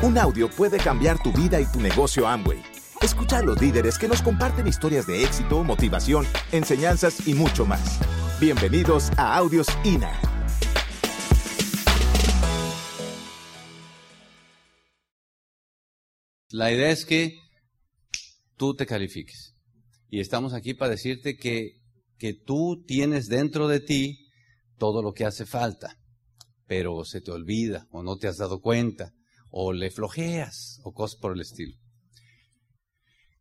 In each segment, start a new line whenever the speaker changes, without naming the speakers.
Un audio puede cambiar tu vida y tu negocio Amway. Escucha a los líderes que nos comparten historias de éxito, motivación, enseñanzas y mucho más. Bienvenidos a Audios INA.
La idea es que tú te califiques. Y estamos aquí para decirte que, que tú tienes dentro de ti todo lo que hace falta, pero se te olvida o no te has dado cuenta o le flojeas o cosas por el estilo.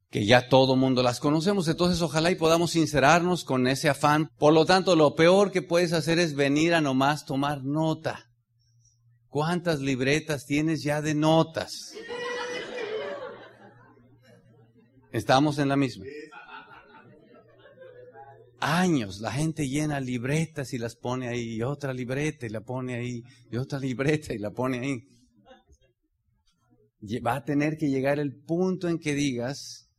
Que ya todo mundo las conocemos, entonces ojalá y podamos sincerarnos con ese afán. Por lo tanto, lo peor que puedes hacer es venir a nomás tomar nota. ¿Cuántas libretas tienes ya de notas? Estamos en la misma. Años, la gente llena libretas y las pone ahí, y otra libreta y la pone ahí, y otra libreta y la pone ahí. Va a tener que llegar el punto en que digas,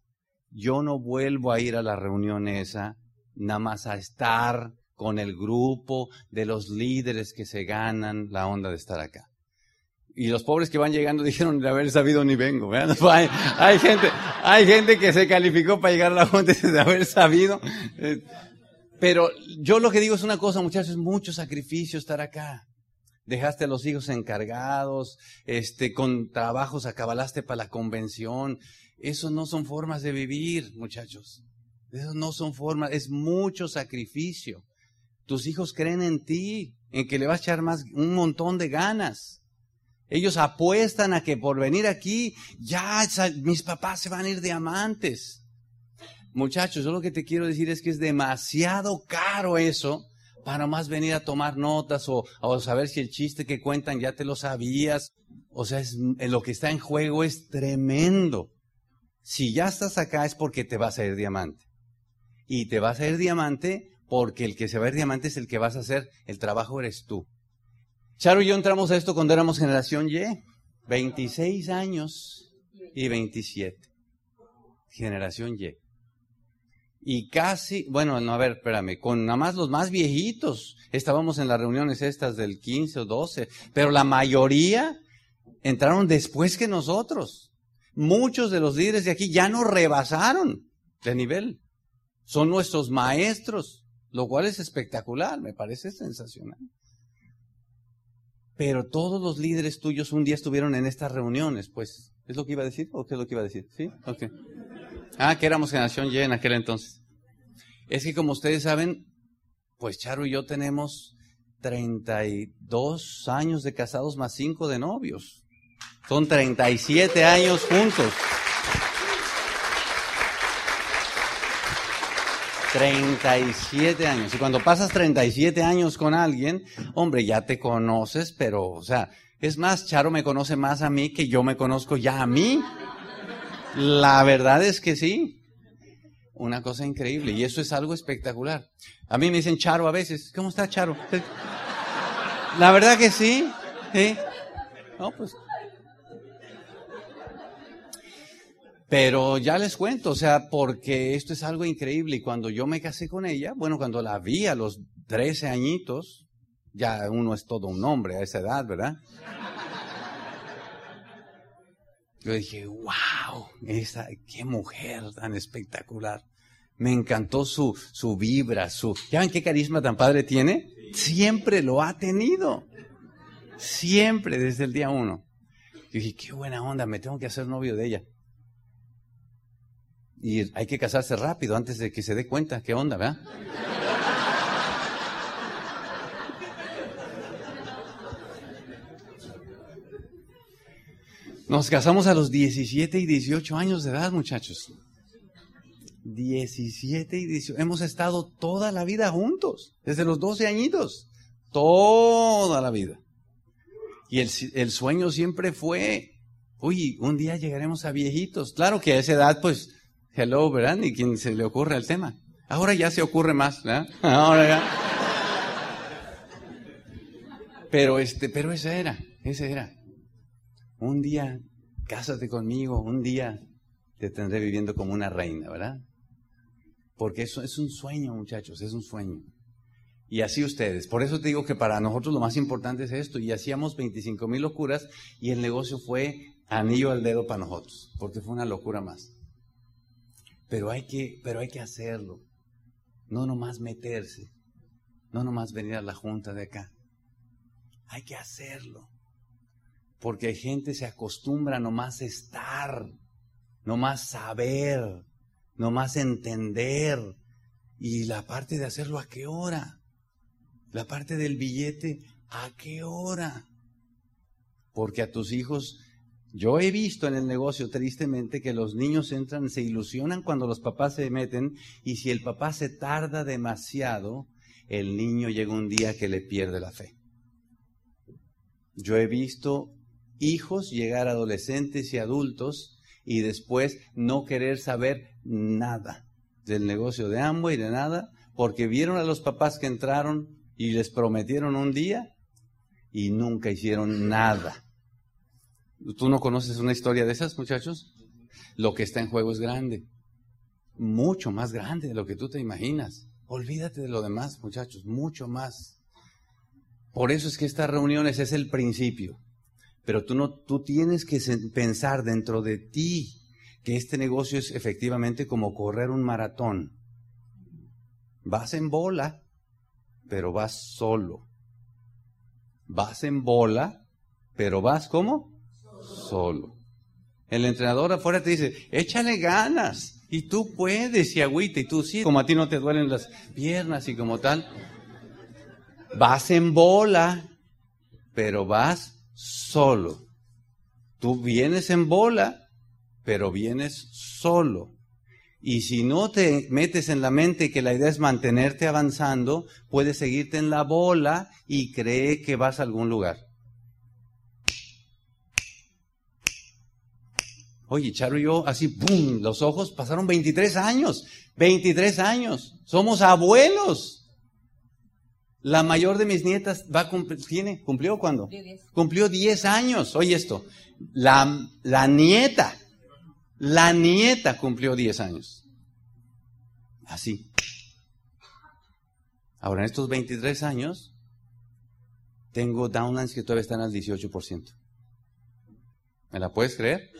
yo no vuelvo a ir a la reunión esa, nada más a estar con el grupo de los líderes que se ganan la onda de estar acá. Y los pobres que van llegando dijeron de haber sabido ni vengo. Hay, gente, hay gente que se calificó para llegar a la junta de haber sabido. Eh, pero yo lo que digo es una cosa, muchachos, es mucho sacrificio estar acá. Dejaste a los hijos encargados, este, con trabajos acabalaste para la convención. Eso no son formas de vivir, muchachos. Eso no son formas, es mucho sacrificio. Tus hijos creen en ti, en que le vas a echar más, un montón de ganas. Ellos apuestan a que por venir aquí, ya mis papás se van a ir de amantes. Muchachos, yo lo que te quiero decir es que es demasiado caro eso para más venir a tomar notas o, o saber si el chiste que cuentan ya te lo sabías. O sea, lo que está en juego es tremendo. Si ya estás acá es porque te vas a ir diamante. Y te vas a ir diamante porque el que se va a ir diamante es el que vas a hacer. El trabajo eres tú. Charo y yo entramos a esto cuando éramos generación Y. 26 años y 27. Generación Y. Y casi, bueno, no, a ver, espérame, con nada más los más viejitos estábamos en las reuniones estas del 15 o 12, pero la mayoría entraron después que nosotros. Muchos de los líderes de aquí ya nos rebasaron de nivel. Son nuestros maestros, lo cual es espectacular, me parece sensacional. Pero todos los líderes tuyos un día estuvieron en estas reuniones, pues. ¿Es lo que iba a decir o qué es lo que iba a decir? ¿Sí? Ok. Ah, que éramos generación Y en aquel entonces. Es que como ustedes saben, pues Charo y yo tenemos 32 años de casados más 5 de novios. Son 37 años juntos. 37 años. Y cuando pasas 37 años con alguien, hombre, ya te conoces, pero, o sea, es más, Charo me conoce más a mí que yo me conozco ya a mí. La verdad es que sí. Una cosa increíble. Y eso es algo espectacular. A mí me dicen Charo a veces. ¿Cómo está Charo? La verdad que sí. ¿Sí? No, pues. Pero ya les cuento, o sea, porque esto es algo increíble. Y cuando yo me casé con ella, bueno, cuando la vi a los 13 añitos, ya uno es todo un hombre a esa edad, ¿verdad? Yo dije, wow, esa, qué mujer tan espectacular. Me encantó su, su vibra, su... ¿Ya ven qué carisma tan padre tiene? Siempre lo ha tenido. Siempre, desde el día uno. Yo dije, qué buena onda, me tengo que hacer novio de ella. Y hay que casarse rápido antes de que se dé cuenta qué onda, ¿verdad? Nos casamos a los 17 y 18 años de edad, muchachos. 17 y 18. Hemos estado toda la vida juntos, desde los 12 añitos. Toda la vida. Y el, sueño siempre fue, uy, un día llegaremos a viejitos. Claro que a esa edad, pues, hello, ¿verdad? Ni quien se le ocurre el tema. Ahora ya se ocurre más, ¿verdad? Ahora ya. Pero este, pero ese era, ese era. Un día, cásate conmigo, un día te tendré viviendo como una reina, ¿verdad? Porque eso es un sueño, muchachos, es un sueño. Y así ustedes. Por eso te digo que para nosotros lo más importante es esto. Y hacíamos 25 mil locuras y el negocio fue anillo al dedo para nosotros, porque fue una locura más. Pero hay que, pero hay que hacerlo. No nomás meterse. No nomás venir a la junta de acá. Hay que hacerlo. Porque hay gente se acostumbra a nomás estar, nomás saber, nomás entender. Y la parte de hacerlo, ¿a qué hora? La parte del billete, ¿a qué hora? Porque a tus hijos, yo he visto en el negocio tristemente que los niños entran, se ilusionan cuando los papás se meten y si el papá se tarda demasiado, el niño llega un día que le pierde la fe. Yo he visto hijos llegar adolescentes y adultos y después no querer saber nada del negocio de Amway, de nada, porque vieron a los papás que entraron y les prometieron un día y nunca hicieron nada. ¿Tú no conoces una historia de esas, muchachos? Lo que está en juego es grande, mucho más grande de lo que tú te imaginas. Olvídate de lo demás, muchachos, mucho más. Por eso es que estas reuniones es el principio. Pero tú no, tú tienes que pensar dentro de ti que este negocio es efectivamente como correr un maratón. Vas en bola, pero vas solo. Vas en bola, pero vas como? Solo. El entrenador afuera te dice, échale ganas, y tú puedes, y agüita, y tú sí, como a ti no te duelen las piernas y como tal. Vas en bola, pero vas solo. Tú vienes en bola, pero vienes solo. Y si no te metes en la mente que la idea es mantenerte avanzando, puedes seguirte en la bola y cree que vas a algún lugar. Oye, Charo y yo, así, ¡pum! Los ojos pasaron 23 años. 23 años. Somos abuelos. La mayor de mis nietas va a cumplir, ¿tiene? ¿Cumplió cuándo? Cumplió 10 años. Oye esto, la, la nieta, la nieta cumplió 10 años. Así. Ahora, en estos 23 años, tengo downlines que todavía están al 18%. ¿Me la puedes creer?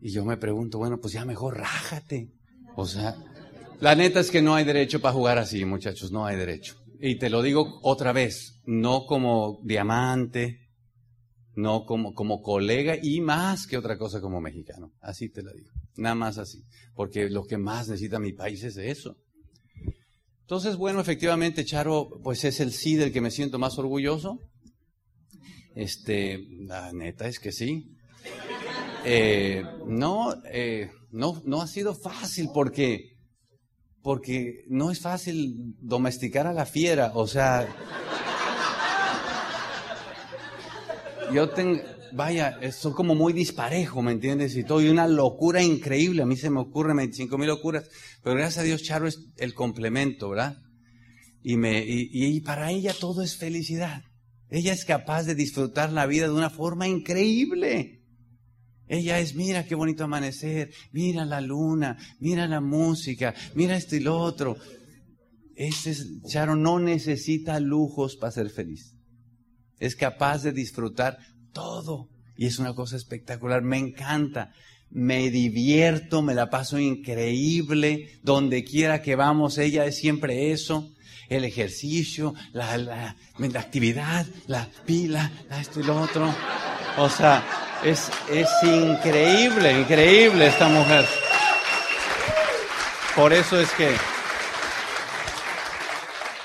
Y yo me pregunto, bueno, pues ya mejor rájate. O sea, la neta es que no hay derecho para jugar así, muchachos, no hay derecho y te lo digo otra vez, no como diamante, no como, como colega y más que otra cosa como mexicano. Así te lo digo. Nada más así. Porque lo que más necesita mi país es eso. Entonces, bueno, efectivamente, Charo, pues es el sí del que me siento más orgulloso. Este, la neta es que sí. Eh, no, eh, no, no ha sido fácil porque porque no es fácil domesticar a la fiera, o sea, yo tengo, vaya, son como muy disparejo, ¿me entiendes? Y todo, y una locura increíble, a mí se me ocurren 25 mil locuras, pero gracias a Dios Charo es el complemento, ¿verdad? Y, me, y para ella todo es felicidad. Ella es capaz de disfrutar la vida de una forma increíble. Ella es, mira qué bonito amanecer, mira la luna, mira la música, mira esto y lo otro. Ese es, Sharon no necesita lujos para ser feliz. Es capaz de disfrutar todo. Y es una cosa espectacular, me encanta. Me divierto, me la paso increíble. Donde quiera que vamos, ella es siempre eso. El ejercicio, la actividad, la pila, esto y lo otro. O sea, es, es increíble, increíble esta mujer. Por eso es que,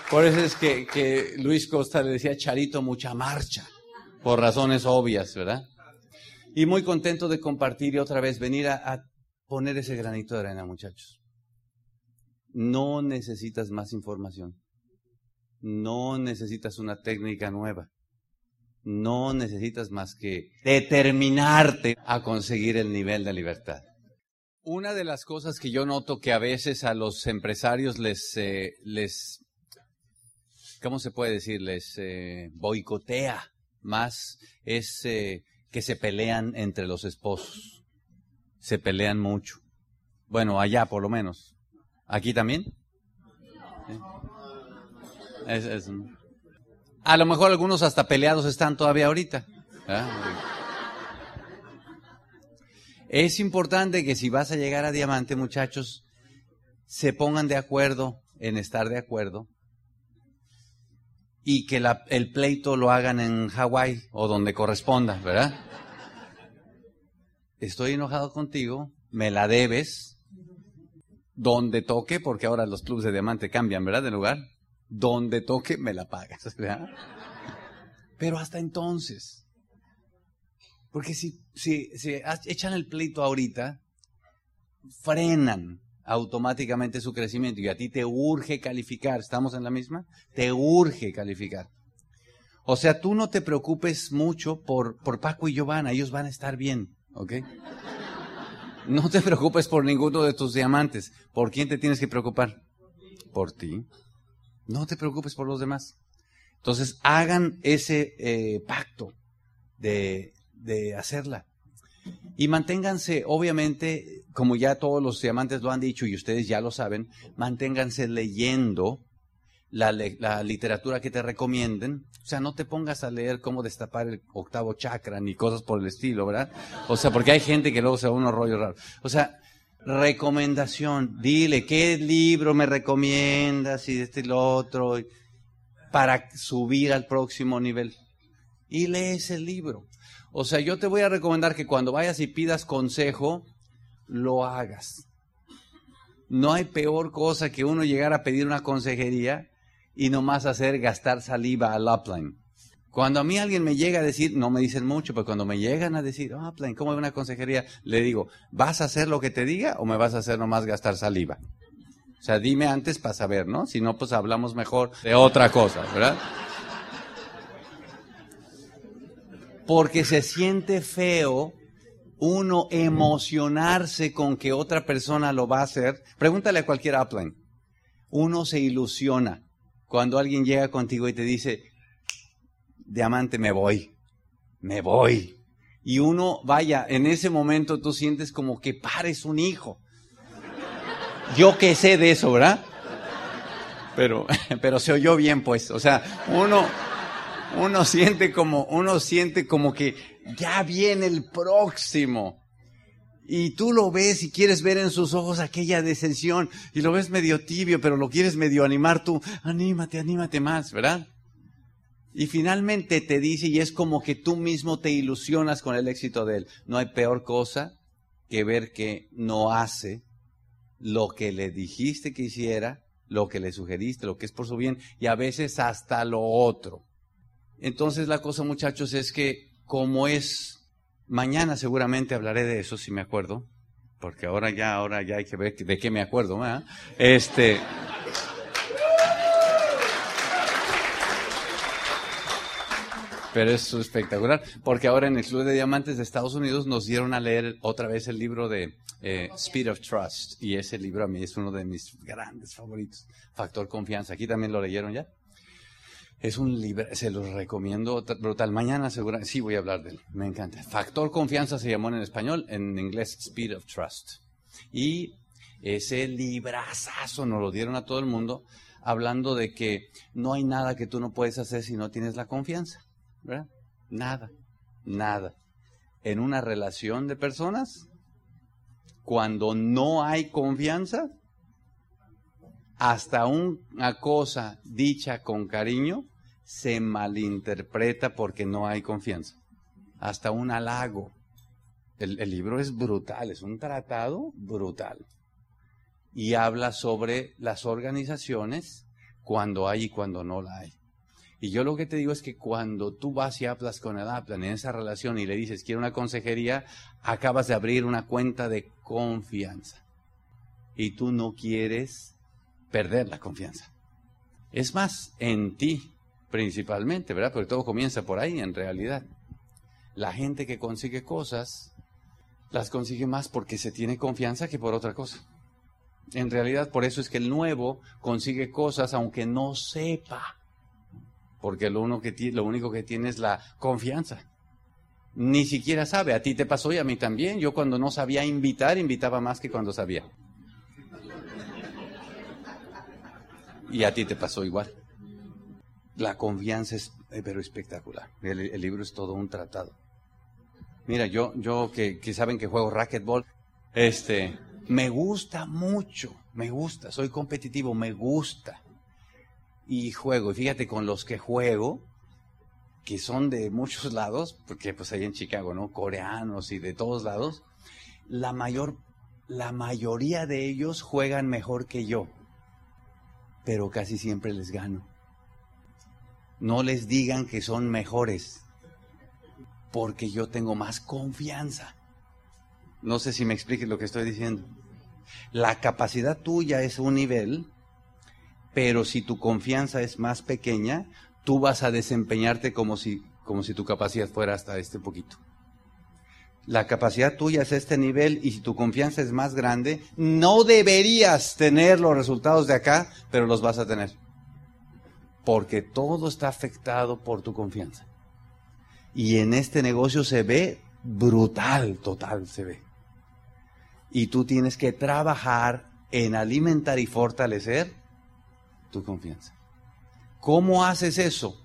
por eso es que, que Luis Costa le decía Charito mucha marcha, por razones obvias, ¿verdad? Y muy contento de compartir y otra vez venir a, a poner ese granito de arena, muchachos. No necesitas más información. No necesitas una técnica nueva no necesitas más que determinarte a conseguir el nivel de libertad. Una de las cosas que yo noto que a veces a los empresarios les, eh, les ¿cómo se puede decir? Les eh, boicotea más es eh, que se pelean entre los esposos. Se pelean mucho. Bueno, allá por lo menos. ¿Aquí también? A lo mejor algunos hasta peleados están todavía ahorita. Es importante que si vas a llegar a diamante, muchachos, se pongan de acuerdo en estar de acuerdo y que el pleito lo hagan en Hawái o donde corresponda, ¿verdad? Estoy enojado contigo, me la debes, donde toque, porque ahora los clubes de diamante cambian, ¿verdad? De lugar. Donde toque, me la pagas. Pero hasta entonces. Porque si, si, si echan el pleito ahorita, frenan automáticamente su crecimiento y a ti te urge calificar. ¿Estamos en la misma? Te urge calificar. O sea, tú no te preocupes mucho por, por Paco y Giovanna, ellos van a estar bien, ¿ok? No te preocupes por ninguno de tus diamantes. ¿Por quién te tienes que preocupar? Por ti. No te preocupes por los demás. Entonces, hagan ese eh, pacto de, de hacerla. Y manténganse, obviamente, como ya todos los diamantes lo han dicho y ustedes ya lo saben, manténganse leyendo la, la, literatura que te recomienden. O sea, no te pongas a leer cómo destapar el octavo chakra ni cosas por el estilo, ¿verdad? O sea, porque hay gente que luego se va unos rollos raros. O sea, recomendación, dile, ¿qué libro me recomiendas y este y lo otro? Para subir al próximo nivel. Y lees el libro. O sea, yo te voy a recomendar que cuando vayas y pidas consejo, lo hagas. No hay peor cosa que uno llegar a pedir una consejería y nomás hacer gastar saliva al upline. Cuando a mí alguien me llega a decir, no me dicen mucho, pero cuando me llegan a decir, upline, ¿cómo es una consejería? Le digo, ¿vas a hacer lo que te diga o me vas a hacer nomás gastar saliva? O sea, dime antes para saber, ¿no? Si no, pues hablamos mejor de otra cosa, ¿verdad? porque se siente feo uno emocionarse con que otra persona lo va a hacer. Pregúntale a cualquier upline. Uno se ilusiona cuando alguien llega contigo y te dice, diamante, me voy, me voy. Y uno, vaya, en ese momento tú sientes como que pares un hijo. Yo que sé de eso, ¿verdad? Pero, pero se oyó bien, pues. O sea, uno, uno siente como, uno siente como que ya viene el próximo. Y tú lo ves y quieres ver en sus ojos aquella descensión y lo ves medio tibio, pero lo quieres medio animar tú. Anímate, anímate más, ¿verdad? Y finalmente te dice y es como que tú mismo te ilusionas con el éxito de él. No hay peor cosa que ver que no hace lo que le dijiste que hiciera, lo que le sugeriste, lo que es por su bien y a veces hasta lo otro. Entonces la cosa, muchachos, es que como es, mañana seguramente hablaré de eso, si me acuerdo, porque ahora ya, ahora ya hay que ver de qué me acuerdo, ¿verdad? Este. Pero es espectacular, porque ahora en el Club de Diamantes de Estados Unidos nos dieron a leer otra vez el libro de eh, Speed of Trust, y ese libro a mí es uno de mis grandes favoritos, Factor Confianza. ¿Aquí también lo leyeron ya? Es un libro, se los recomiendo brutal. Mañana seguramente, sí voy a hablar de él, me encanta. Factor confianza se llamó en español, en inglés Speed of Trust. Y ese librazazo nos lo dieron a todo el mundo, hablando de que no hay nada que tú no puedes hacer si no tienes la confianza, Nada, nada. En una relación de personas, cuando no hay confianza, hasta una cosa dicha con cariño se malinterpreta porque no hay confianza. Hasta un halago. El, libro es brutal, es un tratado brutal. Y habla sobre las organizaciones cuando hay y cuando no la hay. Y yo lo que te digo es que cuando tú vas y hablas con el en esa relación y le dices, quiero una consejería, acabas de abrir una cuenta de confianza. Y tú no quieres perder la confianza. Es más, en ti principalmente, ¿verdad? Porque todo comienza por ahí en realidad. La gente que consigue cosas, las consigue más porque se tiene confianza que por otra cosa. En realidad, por eso es que el nuevo consigue cosas aunque no sepa. Porque lo, único que tiene es la confianza. Ni siquiera sabe. A ti te pasó y a mí también. Yo cuando no sabía invitar, invitaba más que cuando sabía. Y a ti te pasó igual. La confianza es eh, pero espectacular. El, el libro es todo un tratado. Mira, yo, yo que, que saben que juego racquetball, este, me gusta mucho, me gusta, soy competitivo, me gusta. Y juego, y fíjate, con los que juego, que son de muchos lados, porque pues ahí en Chicago, ¿no? Coreanos y de todos lados, la mayor, la mayoría de ellos juegan mejor que yo, pero casi siempre les gano. No les digan que son mejores, porque yo tengo más confianza. No sé si me expliques lo que estoy diciendo. La capacidad tuya es un nivel, pero si tu confianza es más pequeña, tú vas a desempeñarte como si, como si tu capacidad fuera hasta este poquito. La capacidad tuya es este nivel y si tu confianza es más grande, no deberías tener los resultados de acá, pero los vas a tener. Porque todo está afectado por tu confianza. Y en este negocio se ve brutal, total se ve. Y tú tienes que trabajar en alimentar y fortalecer tu confianza. ¿Cómo haces eso?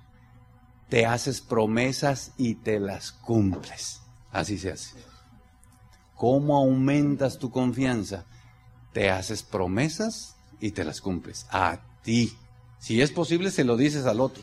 Te haces promesas y te las cumples. Así se hace. ¿Cómo aumentas tu confianza? Te haces promesas y te las cumples. A ti. Si es posible, se lo dices al otro.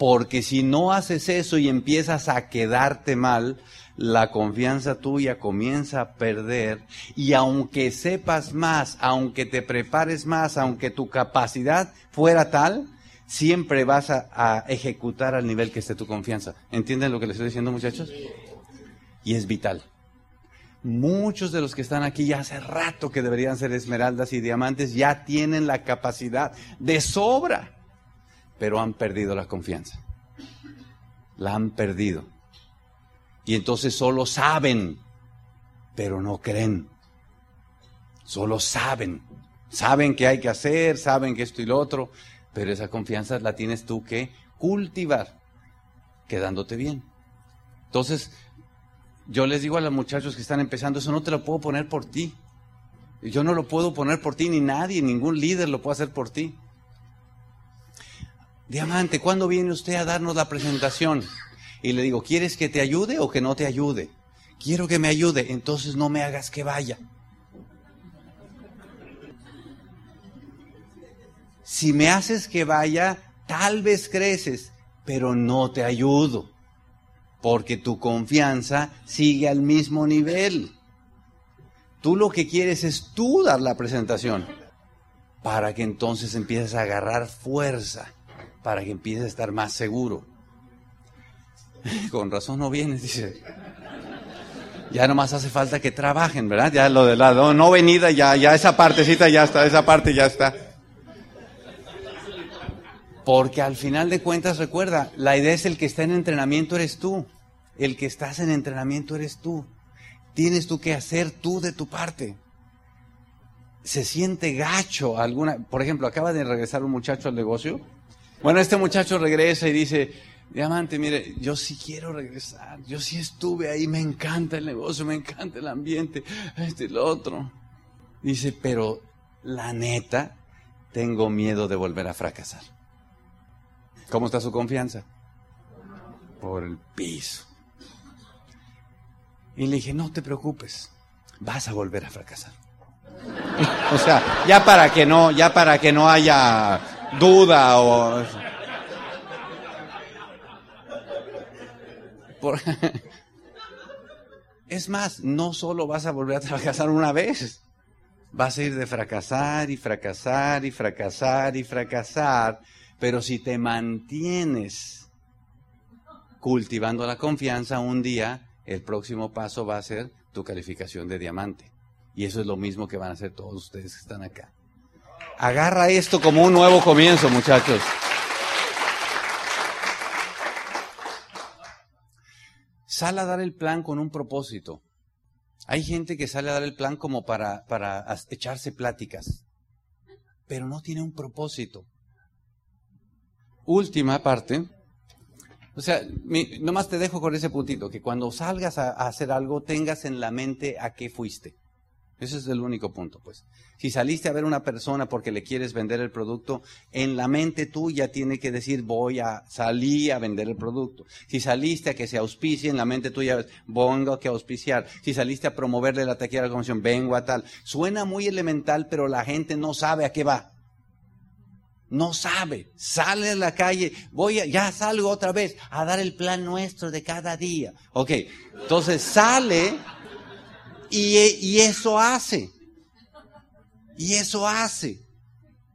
Porque si no haces eso y empiezas a quedarte mal, la confianza tuya comienza a perder y aunque sepas más, aunque te prepares más, aunque tu capacidad fuera tal, siempre vas a, ejecutar al nivel que esté tu confianza. ¿Entienden lo que les estoy diciendo muchachos? Y es vital. Muchos de los que están aquí ya hace rato que deberían ser esmeraldas y diamantes ya tienen la capacidad de sobra, pero han perdido la confianza. La han perdido. Y entonces solo saben, pero no creen. Solo saben. Saben qué hay que hacer, saben que esto y lo otro, pero esa confianza la tienes tú que cultivar, quedándote bien. Entonces, yo les digo a los muchachos que están empezando, eso no te lo puedo poner por ti. Yo no lo puedo poner por ti, ni nadie, ningún líder lo puede hacer por ti. Diamante, ¿cuándo viene usted a darnos la presentación? y le digo, ¿quieres que te ayude o que no te ayude? Quiero que me ayude, entonces no me hagas que vaya. Si me haces que vaya, tal vez creces, pero no te ayudo, porque tu confianza sigue al mismo nivel. Tú lo que quieres es tú dar la presentación, para que entonces empieces a agarrar fuerza, para que empieces a estar más seguro. Con razón no vienes, dice. Ya nomás hace falta que trabajen, ¿verdad? Ya lo de la no, venida, ya, ya esa partecita ya está, esa parte ya está. Porque al final de cuentas, recuerda, la idea es el que está en entrenamiento eres tú. El que estás en entrenamiento eres tú. Tienes tú que hacer tú de tu parte. Se siente gacho alguna, por ejemplo, acaba de regresar un muchacho al negocio. Bueno, este muchacho regresa y dice, Diamante, mire, yo sí quiero regresar, yo sí estuve ahí, me encanta el negocio, me encanta el ambiente, este y lo otro. Dice, pero la neta, tengo miedo de volver a fracasar. ¿Cómo está su confianza? Por el piso. Y le dije, no te preocupes, vas a volver a fracasar. o sea, ya para que no, ya para que no haya duda o es más, no solo vas a volver a fracasar una vez, vas a ir de fracasar y fracasar y fracasar y fracasar, pero si te mantienes cultivando la confianza, un día el próximo paso va a ser tu calificación de diamante. Y eso es lo mismo que van a hacer todos ustedes que están acá. Agarra esto como un nuevo comienzo, muchachos. sale a dar el plan con un propósito. Hay gente que sale a dar el plan como para, para echarse pláticas, pero no tiene un propósito. Última parte. O sea, nomás te dejo con ese puntito, que cuando salgas a, a hacer algo tengas en la mente a qué fuiste. Ese es el único punto, pues. Si saliste a ver a una persona porque le quieres vender el producto, en la mente tuya tiene que decir voy a salir a vender el producto. Si saliste a que se auspicie, en la mente tuya vengo a que auspiciar. Si saliste a promoverle la taquilla de la comisión, vengo a tal. Suena muy elemental, pero la gente no sabe a qué va. No sabe. Sale a la calle, voy a, ya salgo otra vez a dar el plan nuestro de cada día. Ok, entonces sale y, eso hace. Y eso hace.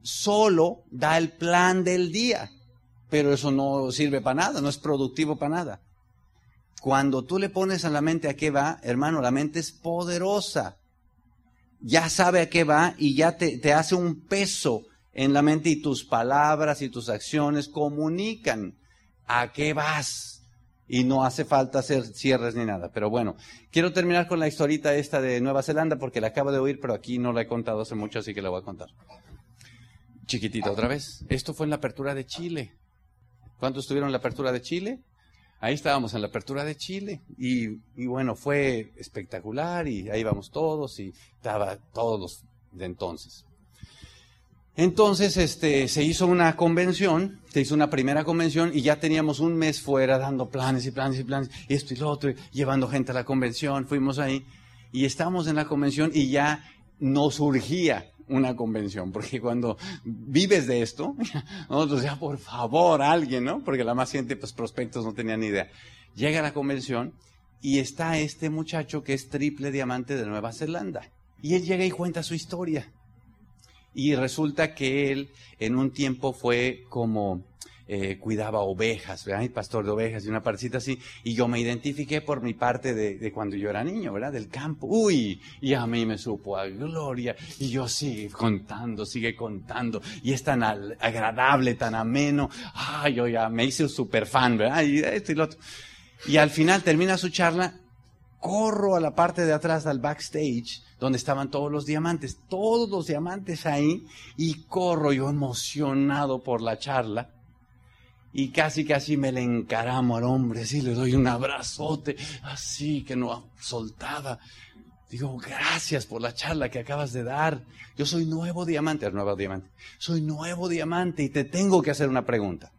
Solo da el plan del día. Pero eso no sirve para nada, no es productivo para nada. Cuando tú le pones a la mente a qué va, hermano, la mente es poderosa. Ya sabe a qué va y ya te, te hace un peso en la mente y tus palabras y tus acciones comunican a qué vas y no hace falta hacer cierres ni nada. Pero bueno, quiero terminar con la historita esta de Nueva Zelanda porque la acabo de oír, pero aquí no la he contado hace mucho, así que la voy a contar. Chiquitita otra vez. Esto fue en la apertura de Chile. ¿Cuántos estuvieron en la apertura de Chile? Ahí estábamos en la apertura de Chile y, y bueno, fue espectacular y ahí vamos todos y estaba todos de entonces. Entonces, este, se hizo una convención, se hizo una primera convención y ya teníamos un mes fuera dando planes y planes y planes, esto y lo otro, llevando gente a la convención, fuimos ahí y estábamos en la convención y ya no surgía una convención, porque cuando vives de esto, nosotros ya por favor alguien, ¿no? Porque la más gente, pues prospectos no tenían ni idea. Llega a la convención y está este muchacho que es triple diamante de Nueva Zelanda. Y él llega y cuenta su historia. Y resulta que él en un tiempo fue como eh, cuidaba ovejas, ¿verdad? pastor de ovejas y una partecita así. Y yo me identifiqué por mi parte de, cuando yo era niño, ¿verdad? Del campo. Uy, y a mí me supo a gloria. Y yo sigue contando, sigue contando. Y es tan agradable, tan ameno. Ay, yo ya me hice un super fan, ¿verdad? Y esto y lo otro. Y al final termina su charla, corro a la parte de atrás del backstage donde estaban todos los diamantes, todos los diamantes ahí, y corro yo emocionado por la charla. Y casi, casi me le encaramo al hombre, así le doy un abrazote, así que no soltaba. Digo, gracias por la charla que acabas de dar. Yo soy nuevo diamante, nuevo diamante. Soy nuevo diamante y te tengo que hacer una pregunta.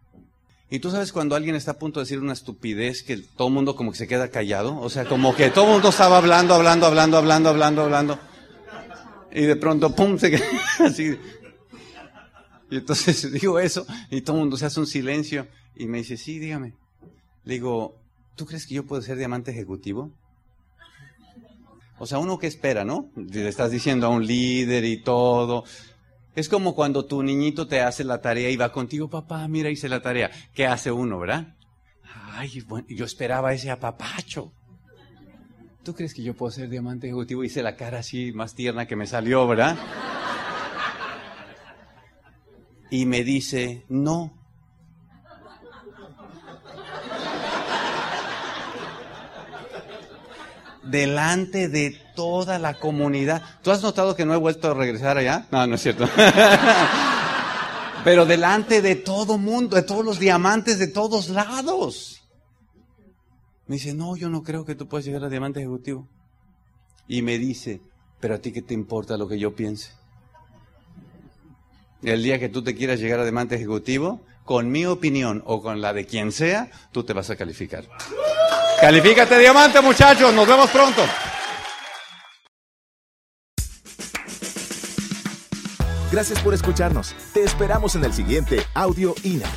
Y tú sabes cuando alguien está a punto de decir una estupidez que todo el mundo como que se queda callado, o sea, como que todo el mundo estaba hablando, hablando, hablando, hablando, hablando, hablando. Y de pronto, pum, se queda así. Y entonces digo eso y todo el mundo se hace un silencio y me dice, sí, dígame. Le digo, ¿tú crees que yo puedo ser diamante ejecutivo? O sea, uno que espera, ¿no? Le estás diciendo a un líder y todo. Es como cuando tu niñito te hace la tarea y va contigo, papá, mira, hice la tarea. ¿Qué hace uno, verdad? Ay, bueno, yo esperaba ese apapacho. ¿Tú crees que yo puedo ser diamante ejecutivo? Hice la cara así más tierna que me salió, ¿verdad? Y me dice, no. Delante de toda la comunidad. ¿Tú has notado que no he vuelto a regresar allá? No, no es cierto. Pero delante de todo mundo, de todos los diamantes de todos lados. Me dice, no, yo no creo que tú puedas llegar a diamante ejecutivo. Y me dice, pero a ti qué te importa lo que yo piense. El día que tú te quieras llegar a diamante ejecutivo, con mi opinión o con la de quien sea, tú te vas a calificar. Califícate diamante, muchachos. Nos vemos pronto.
Gracias por escucharnos. Te esperamos en el siguiente Audio INA.